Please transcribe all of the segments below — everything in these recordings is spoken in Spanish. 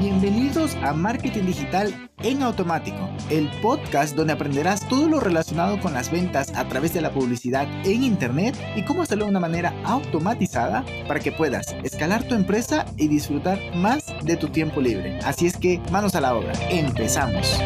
Bienvenidos a Marketing Digital en Automático, el podcast donde aprenderás todo lo relacionado con las ventas a través de la publicidad en Internet y cómo hacerlo de una manera automatizada para que puedas escalar tu empresa y disfrutar más de tu tiempo libre. Así es que manos a la obra, empezamos.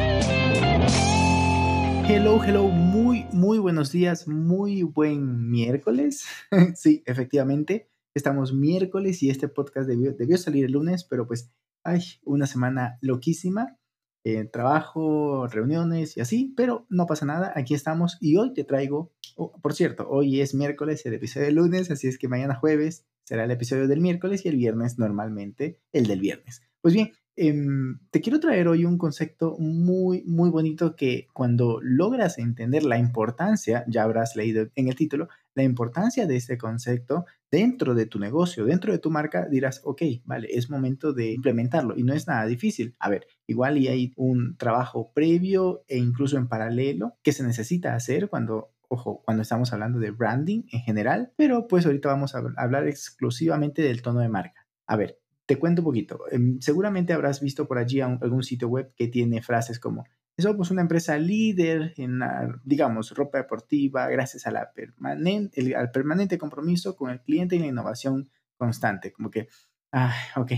Hello, hello, muy, muy buenos días, muy buen miércoles. sí, efectivamente, estamos miércoles y este podcast debió, debió salir el lunes, pero pues ay, una semana loquísima, eh, trabajo, reuniones y así, pero no pasa nada, aquí estamos y hoy te traigo, oh, por cierto, hoy es miércoles, el episodio del lunes, así es que mañana jueves será el episodio del miércoles y el viernes normalmente el del viernes. Pues bien, Em, te quiero traer hoy un concepto muy, muy bonito que cuando logras entender la importancia, ya habrás leído en el título, la importancia de este concepto dentro de tu negocio, dentro de tu marca, dirás, ok, vale, es momento de implementarlo y no es nada difícil. A ver, igual y hay un trabajo previo e incluso en paralelo que se necesita hacer cuando ojo, cuando estamos hablando de branding en general, pero pues ahorita vamos a hablar exclusivamente del tono de marca. A ver, te cuento un poquito. Em, seguramente habrás visto por allí algún sitio web que tiene frases como somos una empresa líder en, digamos, ropa deportiva gracias al permanente compromiso con el cliente y la innovación constante. Como que, ah, ok,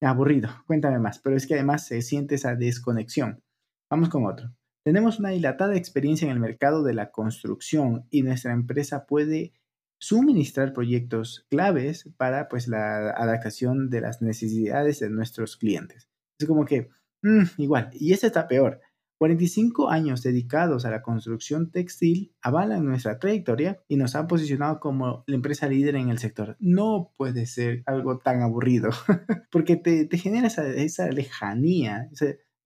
aburrido, cuéntame más. Pero es que además se siente esa desconexión. Vamos con otro. Tenemos una dilatada experiencia en el mercado de la construcción y nuestra empresa puede suministrar proyectos claves para pues la adaptación de las necesidades de nuestros clientes. Es como que, mm, igual, y este está peor. 45 años dedicados a la construcción textil avalan nuestra trayectoria y nos han posicionado como la empresa líder en el sector. No puede ser algo tan aburrido, porque te, te genera esa, esa lejanía,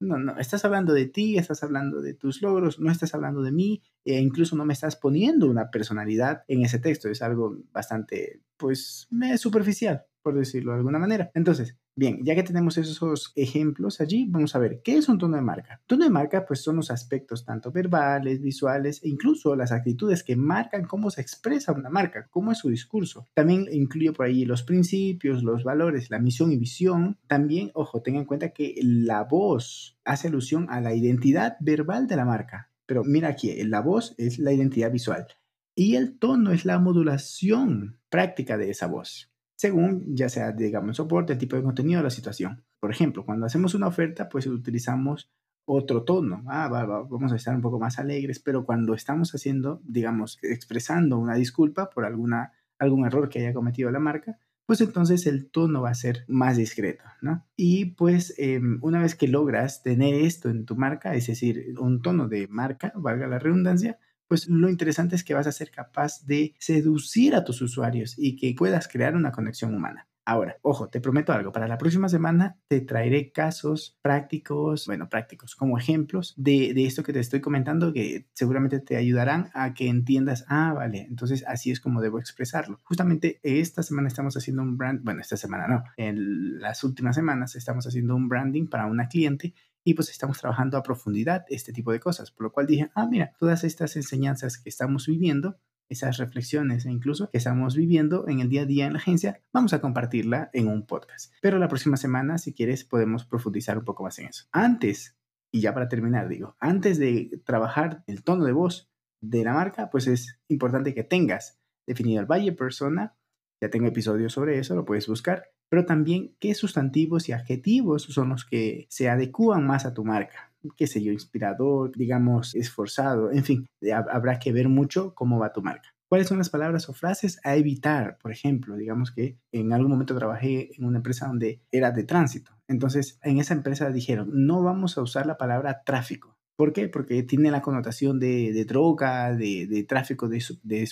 no, no, estás hablando de ti, estás hablando de tus logros, no estás hablando de mí, e incluso no me estás poniendo una personalidad en ese texto. Es algo bastante, pues, superficial, por decirlo de alguna manera. Entonces, Bien, ya que tenemos esos ejemplos allí, vamos a ver, ¿qué es un tono de marca? Tono de marca, pues son los aspectos tanto verbales, visuales e incluso las actitudes que marcan cómo se expresa una marca, cómo es su discurso. También incluye por ahí los principios, los valores, la misión y visión. También, ojo, tengan en cuenta que la voz hace alusión a la identidad verbal de la marca. Pero mira aquí, la voz es la identidad visual y el tono es la modulación práctica de esa voz según ya sea, digamos, el soporte, el tipo de contenido, la situación. Por ejemplo, cuando hacemos una oferta, pues utilizamos otro tono. Ah, vamos a estar un poco más alegres, pero cuando estamos haciendo, digamos, expresando una disculpa por alguna, algún error que haya cometido la marca, pues entonces el tono va a ser más discreto, ¿no? Y pues em, una vez que logras tener esto en tu marca, es decir, un tono de marca, valga la redundancia, pues lo interesante es que vas a ser capaz de seducir a tus usuarios y que puedas crear una conexión humana. Ahora, ojo, te prometo algo, para la próxima semana te traeré casos prácticos, bueno, prácticos como ejemplos de, esto que te estoy comentando que seguramente te ayudarán a que entiendas, ah, vale, entonces así es como debo expresarlo. Justamente esta semana estamos haciendo un brand, bueno, esta semana no, en las últimas semanas estamos haciendo un branding para una cliente y pues estamos trabajando a profundidad este tipo de cosas, por lo cual dije, ah, mira, todas estas enseñanzas que estamos viviendo, esas reflexiones e incluso que estamos viviendo en el día a día en la agencia, vamos a compartirla en un podcast. Pero la próxima semana, si quieres, podemos profundizar un poco más en eso. Antes, y ya para terminar, digo, antes de trabajar el tono de voz de la marca, pues es importante que tengas definido el valle persona. Ya tengo episodios sobre eso, lo puedes buscar pero también qué sustantivos y adjetivos son los que se adecúan más a tu marca. Qué sé yo, inspirador, digamos, esforzado, en fin, habrá que ver mucho cómo va tu marca. ¿Cuáles son las palabras o frases a evitar? Por ejemplo, digamos que en algún momento trabajé en una empresa donde era de tránsito. Entonces, en esa empresa dijeron, no vamos a usar la palabra tráfico. ¿Por qué? Porque tiene la connotación de, droga, de, tráfico de, de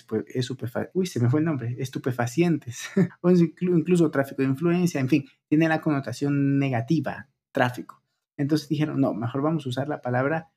Uy, se me fue el nombre, estupefacientes, o incluso tráfico de influencia, en fin, tiene la connotación negativa, tráfico. Entonces dijeron, no, mejor vamos a usar la palabra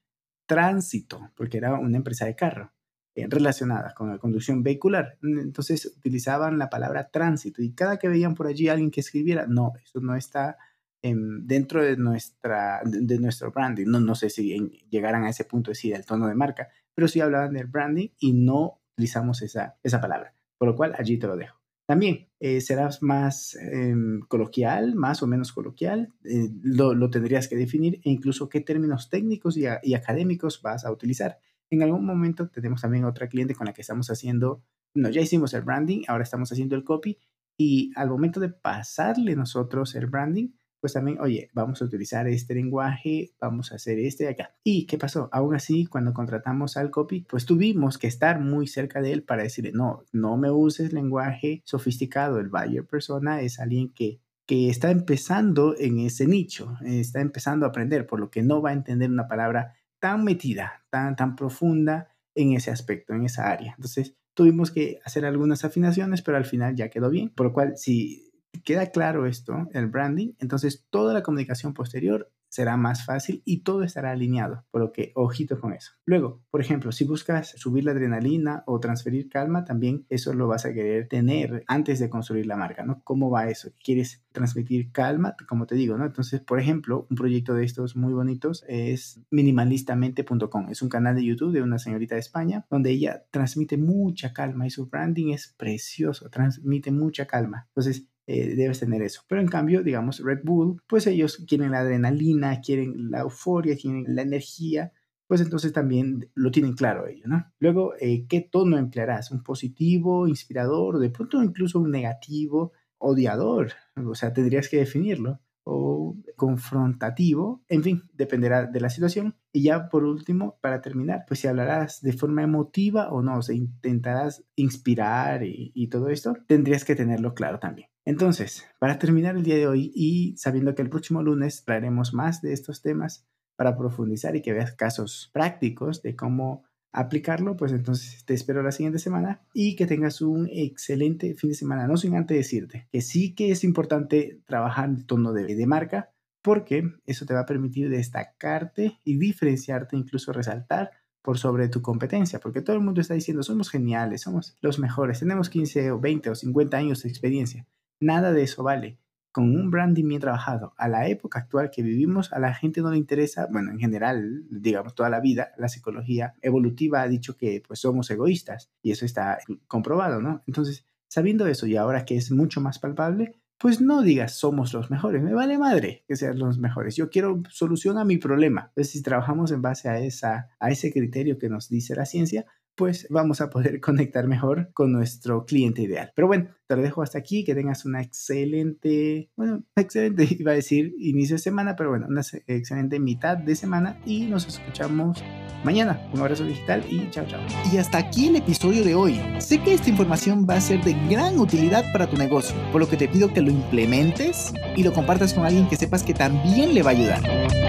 tránsito, porque era una empresa de carro eh, relacionada con la conducción vehicular. Entonces utilizaban la palabra tránsito y cada que veían por allí alguien que escribiera, no, eso no está dentro de, nuestra, de, nuestro branding. No, no sé si llegaran a ese punto de decir el tono de marca, pero sí hablaban del branding y no utilizamos esa, esa palabra. Por lo cual allí te lo dejo. También eh, serás más em, coloquial, más o menos coloquial, eh, lo, tendrías que definir e incluso qué términos técnicos y, y, académicos vas a utilizar. En algún momento tenemos también otra cliente con la que estamos haciendo, no, ya hicimos el branding, ahora estamos haciendo el copy y al momento de pasarle nosotros el branding, pues también, oye, vamos a utilizar este lenguaje, vamos a hacer este de acá. ¿Y qué pasó? Aún así, cuando contratamos al copy, pues tuvimos que estar muy cerca de él para decirle, no, no me uses lenguaje sofisticado. El buyer persona es alguien que que está empezando en ese nicho, está empezando a aprender, por lo que no va a entender una palabra tan metida, tan, tan profunda en ese aspecto, en esa área. Entonces, tuvimos que hacer algunas afinaciones, pero al final ya quedó bien. Por lo cual, si queda claro esto, el branding, entonces toda la comunicación posterior será más fácil y todo estará alineado, por lo que ojito con eso. Luego, por ejemplo, si buscas subir la adrenalina o transferir calma, también eso lo vas a querer tener antes de construir la marca, ¿no? ¿Cómo va eso? ¿Quieres transmitir calma? Como te digo, ¿no? Entonces, por ejemplo, un proyecto de estos muy bonitos es minimalistamente.com. Es un canal de YouTube de una señorita de España donde ella transmite mucha calma y su branding es precioso, transmite mucha calma. Entonces, eh, debes tener eso. Pero en cambio, digamos, Red Bull, pues ellos quieren la adrenalina, quieren la euforia, quieren la energía, pues entonces también lo tienen claro ellos, ¿no? Luego, eh, ¿qué tono emplearás? ¿Un positivo, inspirador, de pronto incluso un negativo, odiador? O sea, tendrías que definirlo o confrontativo, en fin, dependerá de la situación. Y ya por último, para terminar, pues si hablarás de forma emotiva o no, o sea, intentarás inspirar y, y todo esto, tendrías que tenerlo claro también. Entonces, para terminar el día de hoy y sabiendo que el próximo lunes traeremos más de estos temas para profundizar y que veas casos prácticos de cómo aplicarlo, pues entonces te espero la siguiente semana y que tengas un excelente fin de semana. No sin antes decirte que sí que es importante trabajar el tono de, de marca porque eso te va a permitir destacarte y diferenciarte, incluso resaltar por sobre tu competencia, porque todo el mundo está diciendo somos geniales, somos los mejores, tenemos 15 o 20 o 50 años de experiencia. Nada de eso vale. Con un branding bien trabajado, a la época actual que vivimos, a la gente no le interesa, bueno, en general, digamos, toda la vida, la psicología evolutiva ha dicho que pues somos egoístas y eso está comprobado, ¿no? Entonces, sabiendo eso y ahora que es mucho más palpable, pues no digas somos los mejores, me vale madre que sean los mejores, yo quiero solución a mi problema. Entonces, si trabajamos en base a, esa, a ese criterio que nos dice la ciencia, pues vamos a poder conectar mejor con nuestro cliente ideal. Pero bueno, te lo dejo hasta aquí, que tengas una excelente, bueno, excelente, iba a decir inicio de semana, pero bueno, una excelente mitad de semana y nos escuchamos mañana. Un abrazo digital y chao, chao. Y hasta aquí el episodio de hoy. Sé que esta información va a ser de gran utilidad para tu negocio, por lo que te pido que lo implementes y lo compartas con alguien que sepas que también le va a ayudar.